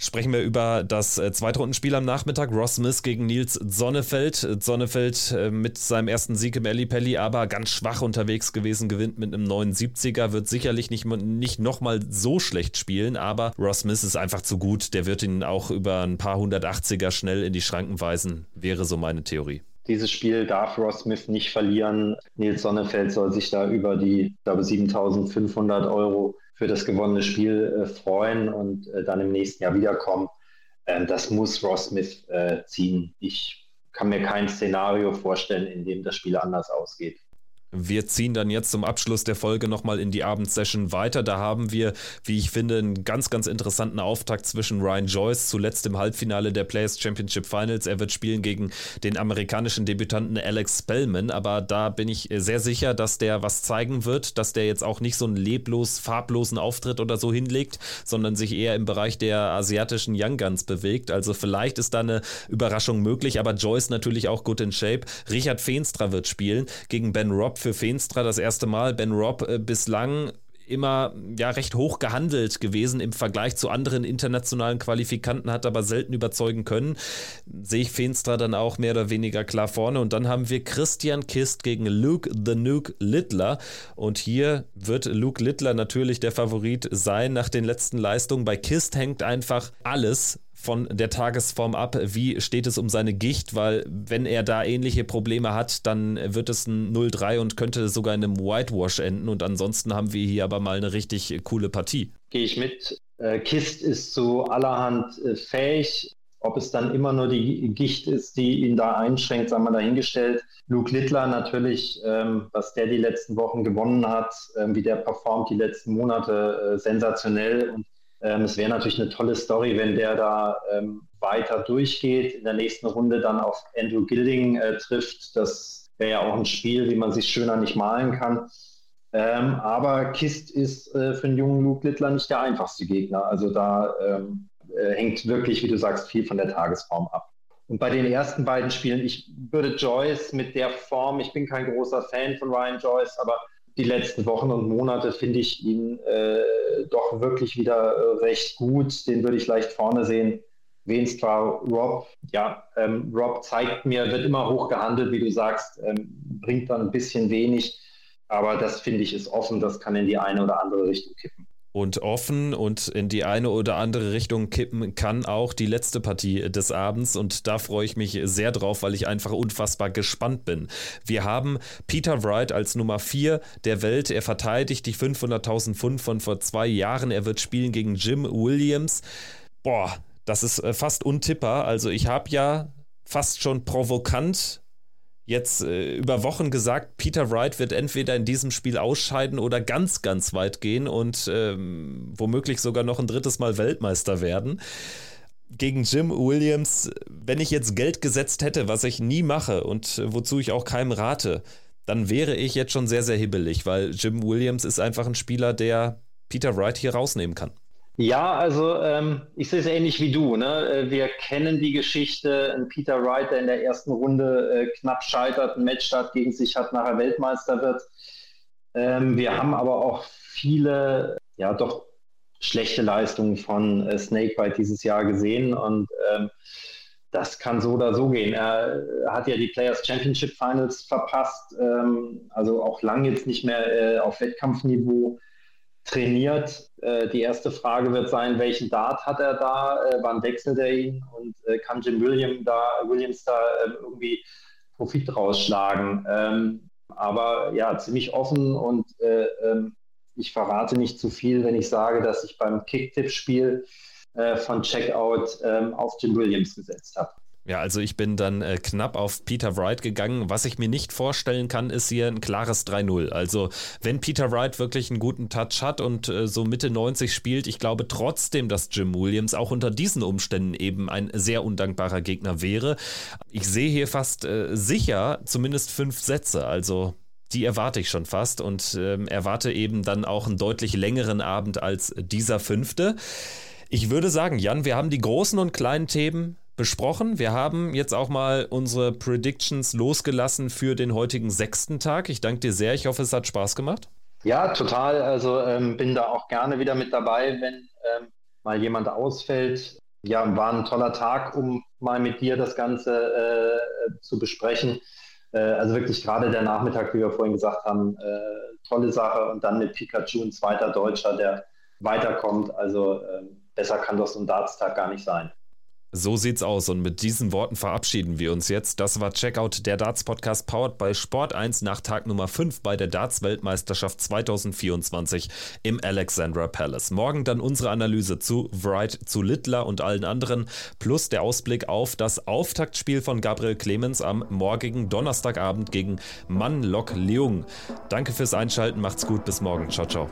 sprechen wir über das äh, Zweitrundenspiel am Nachmittag. Ross Smith gegen Nils Sonnefeld. Sonnefeld äh, mit seinem ersten Sieg im Pelli, aber ganz schwach unterwegs gewesen, gewinnt mit einem 79er, wird sicherlich nicht, nicht nochmal so schlecht spielen, aber Ross Smith ist einfach zu gut. Der wird ihn auch über ein paar 180er schnell in die Schranken weisen, wäre so meine Theorie. Dieses Spiel darf Ross Smith nicht verlieren. Nils Sonnefeld soll sich da über die, ich glaube, 7500 Euro für das gewonnene Spiel äh, freuen und äh, dann im nächsten Jahr wiederkommen. Ähm, das muss Ross Smith äh, ziehen. Ich kann mir kein Szenario vorstellen, in dem das Spiel anders ausgeht. Wir ziehen dann jetzt zum Abschluss der Folge nochmal in die Abendsession weiter. Da haben wir, wie ich finde, einen ganz, ganz interessanten Auftakt zwischen Ryan Joyce, zuletzt im Halbfinale der Players Championship Finals. Er wird spielen gegen den amerikanischen Debütanten Alex Spellman, aber da bin ich sehr sicher, dass der was zeigen wird, dass der jetzt auch nicht so einen leblos, farblosen Auftritt oder so hinlegt, sondern sich eher im Bereich der asiatischen Young Guns bewegt. Also vielleicht ist da eine Überraschung möglich, aber Joyce natürlich auch gut in Shape. Richard Feenstra wird spielen gegen Ben Robb für Feenstra das erste Mal. Ben Robb äh, bislang immer ja recht hoch gehandelt gewesen im Vergleich zu anderen internationalen Qualifikanten, hat aber selten überzeugen können. Sehe ich Feenstra dann auch mehr oder weniger klar vorne. Und dann haben wir Christian Kist gegen Luke the Nuke Littler. Und hier wird Luke Littler natürlich der Favorit sein nach den letzten Leistungen. Bei Kist hängt einfach alles von der Tagesform ab, wie steht es um seine Gicht, weil wenn er da ähnliche Probleme hat, dann wird es ein 0-3 und könnte sogar in einem Whitewash enden und ansonsten haben wir hier aber mal eine richtig coole Partie. Gehe ich mit. Äh, Kist ist zu allerhand äh, fähig. Ob es dann immer nur die Gicht ist, die ihn da einschränkt, sagen wir dahingestellt. Luke Littler natürlich, ähm, was der die letzten Wochen gewonnen hat, ähm, wie der performt die letzten Monate, äh, sensationell. Und ähm, es wäre natürlich eine tolle Story, wenn der da ähm, weiter durchgeht, in der nächsten Runde dann auf Andrew Gilding äh, trifft. Das wäre ja auch ein Spiel, wie man sich schöner nicht malen kann. Ähm, aber Kist ist äh, für einen jungen Luke Littler nicht der einfachste Gegner. Also da ähm, äh, hängt wirklich, wie du sagst, viel von der Tagesform ab. Und bei den ersten beiden Spielen, ich würde Joyce mit der Form, ich bin kein großer Fan von Ryan Joyce, aber die letzten Wochen und Monate finde ich ihn äh, doch wirklich wieder äh, recht gut. Den würde ich leicht vorne sehen. Wen zwar Rob, ja, ähm, Rob zeigt mir, wird immer hoch gehandelt, wie du sagst, ähm, bringt dann ein bisschen wenig. Aber das finde ich ist offen, das kann in die eine oder andere Richtung kippen und offen und in die eine oder andere Richtung kippen kann auch die letzte Partie des Abends und da freue ich mich sehr drauf, weil ich einfach unfassbar gespannt bin. Wir haben Peter Wright als Nummer 4 der Welt. Er verteidigt die 500.000 Pfund von vor zwei Jahren. Er wird spielen gegen Jim Williams. Boah, das ist äh, fast untippbar. Also ich habe ja fast schon provokant jetzt äh, über Wochen gesagt, Peter Wright wird entweder in diesem Spiel ausscheiden oder ganz, ganz weit gehen und ähm, womöglich sogar noch ein drittes Mal Weltmeister werden. Gegen Jim Williams, wenn ich jetzt Geld gesetzt hätte, was ich nie mache und äh, wozu ich auch keinem rate, dann wäre ich jetzt schon sehr, sehr hibbelig, weil Jim Williams ist einfach ein Spieler, der Peter Wright hier rausnehmen kann. Ja, also ähm, ich sehe es ähnlich wie du. Ne? Äh, wir kennen die Geschichte, ein Peter Wright, der in der ersten Runde äh, knapp scheitert, ein Matchstart gegen sich hat, nachher Weltmeister wird. Ähm, wir haben aber auch viele, ja doch schlechte Leistungen von äh, Snakebite dieses Jahr gesehen und ähm, das kann so oder so gehen. Er hat ja die Players Championship Finals verpasst, ähm, also auch lang jetzt nicht mehr äh, auf Wettkampfniveau trainiert. Äh, die erste Frage wird sein, welchen Dart hat er da, äh, wann wechselt er ihn und äh, kann Jim William da, Williams da ähm, irgendwie Profit rausschlagen. Ähm, aber ja, ziemlich offen und äh, ähm, ich verrate nicht zu viel, wenn ich sage, dass ich beim Kicktipp-Spiel äh, von Checkout ähm, auf Jim Williams gesetzt habe. Ja, also ich bin dann äh, knapp auf Peter Wright gegangen. Was ich mir nicht vorstellen kann, ist hier ein klares 3-0. Also wenn Peter Wright wirklich einen guten Touch hat und äh, so Mitte 90 spielt, ich glaube trotzdem, dass Jim Williams auch unter diesen Umständen eben ein sehr undankbarer Gegner wäre. Ich sehe hier fast äh, sicher zumindest fünf Sätze. Also die erwarte ich schon fast und ähm, erwarte eben dann auch einen deutlich längeren Abend als dieser fünfte. Ich würde sagen, Jan, wir haben die großen und kleinen Themen besprochen. Wir haben jetzt auch mal unsere Predictions losgelassen für den heutigen sechsten Tag. Ich danke dir sehr. Ich hoffe, es hat Spaß gemacht. Ja, total. Also ähm, bin da auch gerne wieder mit dabei, wenn ähm, mal jemand ausfällt. Ja, war ein toller Tag, um mal mit dir das Ganze äh, zu besprechen. Äh, also wirklich gerade der Nachmittag, wie wir vorhin gesagt haben, äh, tolle Sache. Und dann mit Pikachu, ein zweiter Deutscher, der weiterkommt. Also ähm, besser kann doch so ein Dartstag gar nicht sein. So sieht's aus und mit diesen Worten verabschieden wir uns jetzt. Das war Checkout, der Darts Podcast powered by Sport 1 nach Tag Nummer 5 bei der Darts Weltmeisterschaft 2024 im Alexandra Palace. Morgen dann unsere Analyse zu Wright, zu Littler und allen anderen plus der Ausblick auf das Auftaktspiel von Gabriel Clemens am morgigen Donnerstagabend gegen Mann Lok Leung. Danke fürs Einschalten, macht's gut, bis morgen. Ciao, ciao.